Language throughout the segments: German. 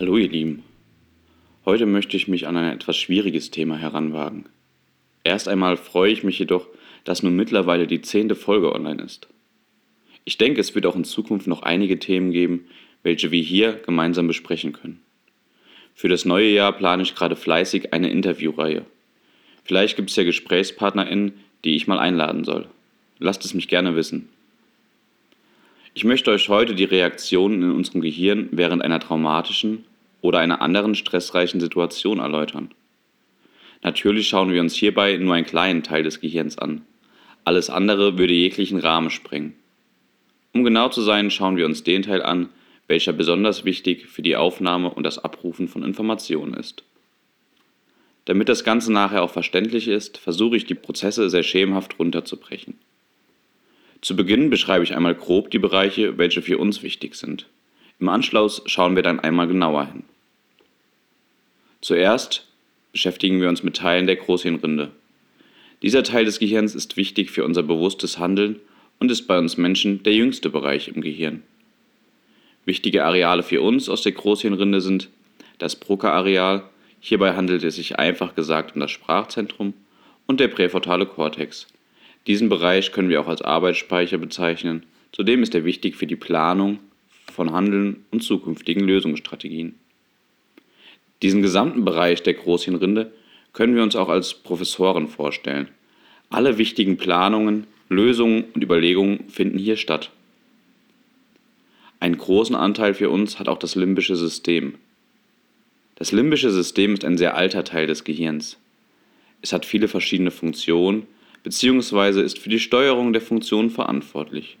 Hallo ihr Lieben. Heute möchte ich mich an ein etwas schwieriges Thema heranwagen. Erst einmal freue ich mich jedoch, dass nun mittlerweile die zehnte Folge online ist. Ich denke, es wird auch in Zukunft noch einige Themen geben, welche wir hier gemeinsam besprechen können. Für das neue Jahr plane ich gerade fleißig eine Interviewreihe. Vielleicht gibt es ja GesprächspartnerInnen, die ich mal einladen soll. Lasst es mich gerne wissen. Ich möchte euch heute die Reaktionen in unserem Gehirn während einer traumatischen oder einer anderen stressreichen Situation erläutern. Natürlich schauen wir uns hierbei nur einen kleinen Teil des Gehirns an. Alles andere würde jeglichen Rahmen sprengen. Um genau zu sein, schauen wir uns den Teil an, welcher besonders wichtig für die Aufnahme und das Abrufen von Informationen ist. Damit das Ganze nachher auch verständlich ist, versuche ich die Prozesse sehr schemenhaft runterzubrechen. Zu Beginn beschreibe ich einmal grob die Bereiche, welche für uns wichtig sind. Im Anschluss schauen wir dann einmal genauer hin. Zuerst beschäftigen wir uns mit Teilen der Großhirnrinde. Dieser Teil des Gehirns ist wichtig für unser bewusstes Handeln und ist bei uns Menschen der jüngste Bereich im Gehirn. Wichtige Areale für uns aus der Großhirnrinde sind das Broca-Areal, hierbei handelt es sich einfach gesagt um das Sprachzentrum, und der präfrontale Kortex. Diesen Bereich können wir auch als Arbeitsspeicher bezeichnen, zudem ist er wichtig für die Planung von Handeln und zukünftigen Lösungsstrategien. Diesen gesamten Bereich der Großhirnrinde können wir uns auch als Professoren vorstellen. Alle wichtigen Planungen, Lösungen und Überlegungen finden hier statt. Einen großen Anteil für uns hat auch das limbische System. Das limbische System ist ein sehr alter Teil des Gehirns. Es hat viele verschiedene Funktionen bzw. ist für die Steuerung der Funktionen verantwortlich.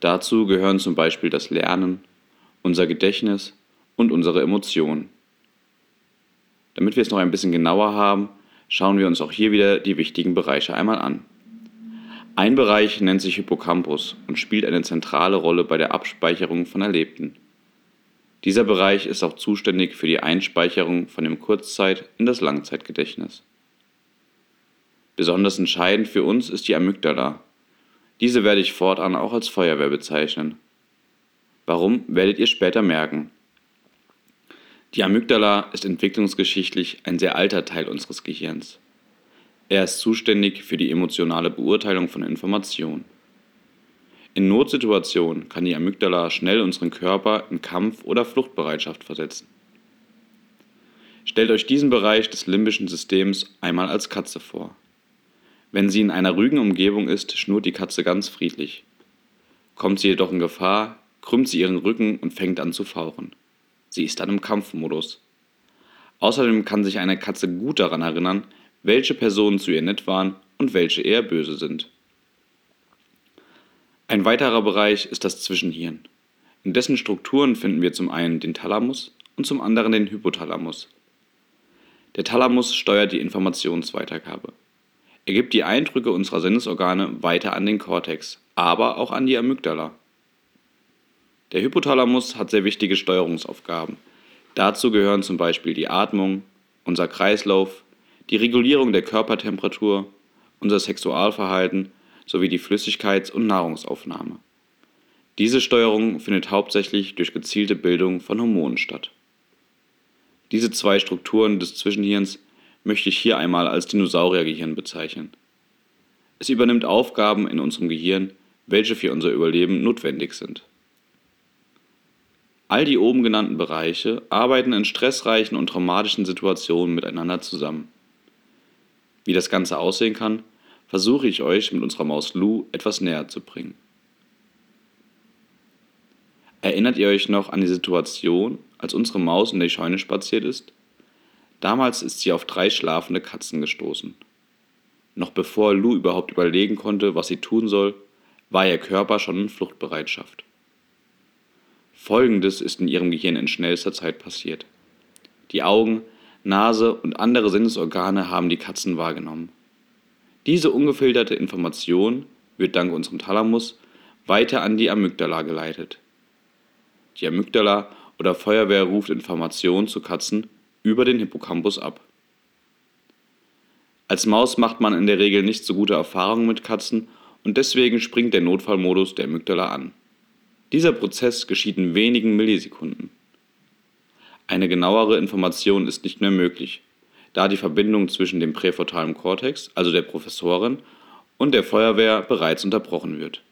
Dazu gehören zum Beispiel das Lernen, unser Gedächtnis und unsere Emotionen. Damit wir es noch ein bisschen genauer haben, schauen wir uns auch hier wieder die wichtigen Bereiche einmal an. Ein Bereich nennt sich Hippocampus und spielt eine zentrale Rolle bei der Abspeicherung von Erlebten. Dieser Bereich ist auch zuständig für die Einspeicherung von dem Kurzzeit- in das Langzeitgedächtnis. Besonders entscheidend für uns ist die Amygdala. Diese werde ich fortan auch als Feuerwehr bezeichnen. Warum, werdet ihr später merken. Die Amygdala ist entwicklungsgeschichtlich ein sehr alter Teil unseres Gehirns. Er ist zuständig für die emotionale Beurteilung von Informationen. In Notsituationen kann die Amygdala schnell unseren Körper in Kampf- oder Fluchtbereitschaft versetzen. Stellt euch diesen Bereich des limbischen Systems einmal als Katze vor. Wenn sie in einer ruhigen Umgebung ist, schnurrt die Katze ganz friedlich. Kommt sie jedoch in Gefahr, krümmt sie ihren Rücken und fängt an zu fauchen. Sie ist dann im Kampfmodus. Außerdem kann sich eine Katze gut daran erinnern, welche Personen zu ihr nett waren und welche eher böse sind. Ein weiterer Bereich ist das Zwischenhirn. In dessen Strukturen finden wir zum einen den Thalamus und zum anderen den Hypothalamus. Der Thalamus steuert die Informationsweitergabe. Er gibt die Eindrücke unserer Sinnesorgane weiter an den Kortex, aber auch an die Amygdala. Der Hypothalamus hat sehr wichtige Steuerungsaufgaben. Dazu gehören zum Beispiel die Atmung, unser Kreislauf, die Regulierung der Körpertemperatur, unser Sexualverhalten sowie die Flüssigkeits- und Nahrungsaufnahme. Diese Steuerung findet hauptsächlich durch gezielte Bildung von Hormonen statt. Diese zwei Strukturen des Zwischenhirns möchte ich hier einmal als Dinosauriergehirn bezeichnen. Es übernimmt Aufgaben in unserem Gehirn, welche für unser Überleben notwendig sind. All die oben genannten Bereiche arbeiten in stressreichen und traumatischen Situationen miteinander zusammen. Wie das Ganze aussehen kann, versuche ich euch mit unserer Maus Lou etwas näher zu bringen. Erinnert ihr euch noch an die Situation, als unsere Maus in der Scheune spaziert ist? Damals ist sie auf drei schlafende Katzen gestoßen. Noch bevor Lou überhaupt überlegen konnte, was sie tun soll, war ihr Körper schon in Fluchtbereitschaft. Folgendes ist in ihrem Gehirn in schnellster Zeit passiert. Die Augen, Nase und andere Sinnesorgane haben die Katzen wahrgenommen. Diese ungefilterte Information wird dank unserem Thalamus weiter an die Amygdala geleitet. Die Amygdala oder Feuerwehr ruft Informationen zu Katzen über den Hippocampus ab. Als Maus macht man in der Regel nicht so gute Erfahrungen mit Katzen und deswegen springt der Notfallmodus der Amygdala an. Dieser Prozess geschieht in wenigen Millisekunden. Eine genauere Information ist nicht mehr möglich, da die Verbindung zwischen dem präfrontalen Kortex, also der Professorin, und der Feuerwehr bereits unterbrochen wird.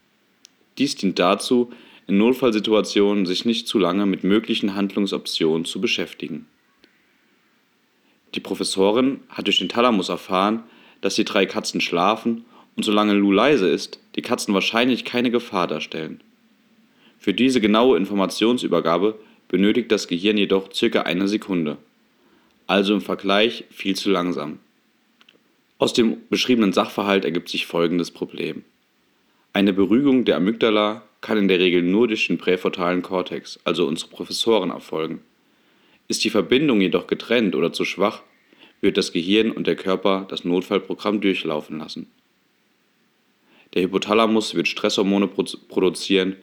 Dies dient dazu, in Notfallsituationen sich nicht zu lange mit möglichen Handlungsoptionen zu beschäftigen. Die Professorin hat durch den Thalamus erfahren, dass die drei Katzen schlafen und solange Lou leise ist, die Katzen wahrscheinlich keine Gefahr darstellen. Für diese genaue Informationsübergabe benötigt das Gehirn jedoch circa eine Sekunde, also im Vergleich viel zu langsam. Aus dem beschriebenen Sachverhalt ergibt sich folgendes Problem. Eine Beruhigung der Amygdala kann in der Regel nur durch den präfrontalen Kortex, also unsere Professoren, erfolgen. Ist die Verbindung jedoch getrennt oder zu schwach, wird das Gehirn und der Körper das Notfallprogramm durchlaufen lassen. Der Hypothalamus wird Stresshormone produzieren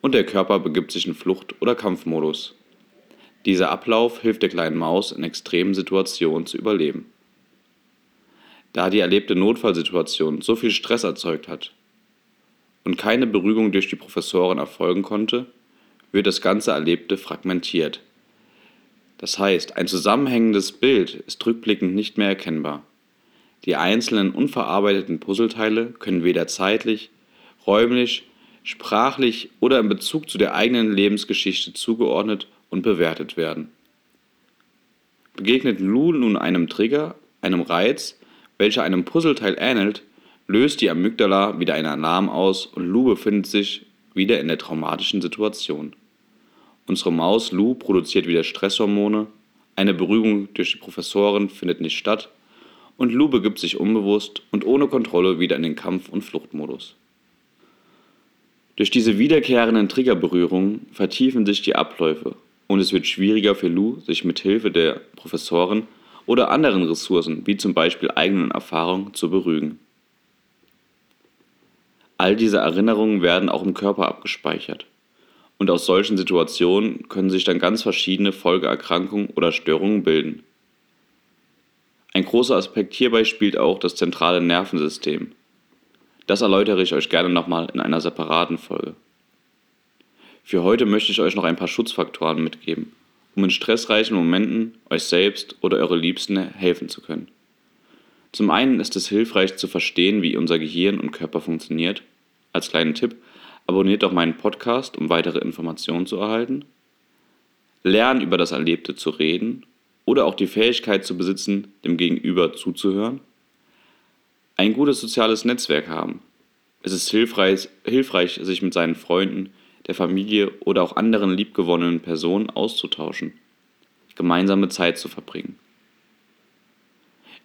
und der Körper begibt sich in Flucht- oder Kampfmodus. Dieser Ablauf hilft der kleinen Maus in extremen Situationen zu überleben. Da die erlebte Notfallsituation so viel Stress erzeugt hat und keine Beruhigung durch die Professoren erfolgen konnte, wird das ganze Erlebte fragmentiert. Das heißt, ein zusammenhängendes Bild ist rückblickend nicht mehr erkennbar. Die einzelnen unverarbeiteten Puzzleteile können weder zeitlich, räumlich, sprachlich oder in Bezug zu der eigenen Lebensgeschichte zugeordnet und bewertet werden. Begegnet Lou nun einem Trigger, einem Reiz, welcher einem Puzzleteil ähnelt, löst die Amygdala wieder einen Alarm aus und Lou befindet sich wieder in der traumatischen Situation. Unsere Maus Lou produziert wieder Stresshormone, eine Beruhigung durch die Professoren findet nicht statt und Lou begibt sich unbewusst und ohne Kontrolle wieder in den Kampf- und Fluchtmodus. Durch diese wiederkehrenden Triggerberührungen vertiefen sich die Abläufe und es wird schwieriger für Lou, sich mit Hilfe der Professoren oder anderen Ressourcen, wie zum Beispiel eigenen Erfahrungen, zu beruhigen. All diese Erinnerungen werden auch im Körper abgespeichert. Und aus solchen Situationen können sich dann ganz verschiedene Folgeerkrankungen oder Störungen bilden. Ein großer Aspekt hierbei spielt auch das zentrale Nervensystem. Das erläutere ich euch gerne nochmal in einer separaten Folge. Für heute möchte ich euch noch ein paar Schutzfaktoren mitgeben, um in stressreichen Momenten euch selbst oder eure Liebsten helfen zu können. Zum einen ist es hilfreich zu verstehen, wie unser Gehirn und Körper funktioniert. Als kleinen Tipp, abonniert doch meinen Podcast, um weitere Informationen zu erhalten. Lernen über das Erlebte zu reden oder auch die Fähigkeit zu besitzen, dem Gegenüber zuzuhören. Ein gutes soziales Netzwerk haben. Es ist hilfreich, hilfreich, sich mit seinen Freunden, der Familie oder auch anderen liebgewonnenen Personen auszutauschen, gemeinsame Zeit zu verbringen.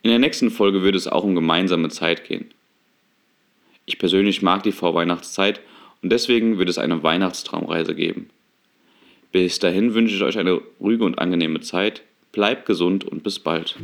In der nächsten Folge wird es auch um gemeinsame Zeit gehen. Ich persönlich mag die Vorweihnachtszeit und deswegen wird es eine Weihnachtstraumreise geben. Bis dahin wünsche ich euch eine ruhige und angenehme Zeit. Bleibt gesund und bis bald.